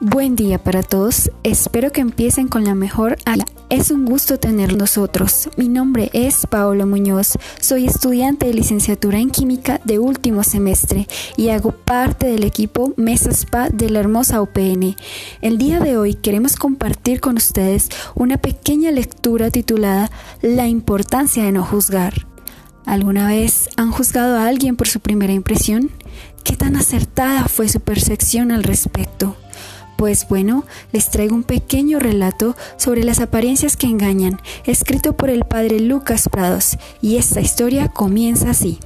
Buen día para todos, espero que empiecen con la mejor ala. Es un gusto tener nosotros. Mi nombre es Paolo Muñoz, soy estudiante de licenciatura en química de último semestre y hago parte del equipo Mesa Spa de la hermosa UPN. El día de hoy queremos compartir con ustedes una pequeña lectura titulada La importancia de no juzgar. ¿Alguna vez han juzgado a alguien por su primera impresión? ¿Qué tan acertada fue su percepción al respecto? Pues bueno, les traigo un pequeño relato sobre las apariencias que engañan, escrito por el padre Lucas Prados, y esta historia comienza así.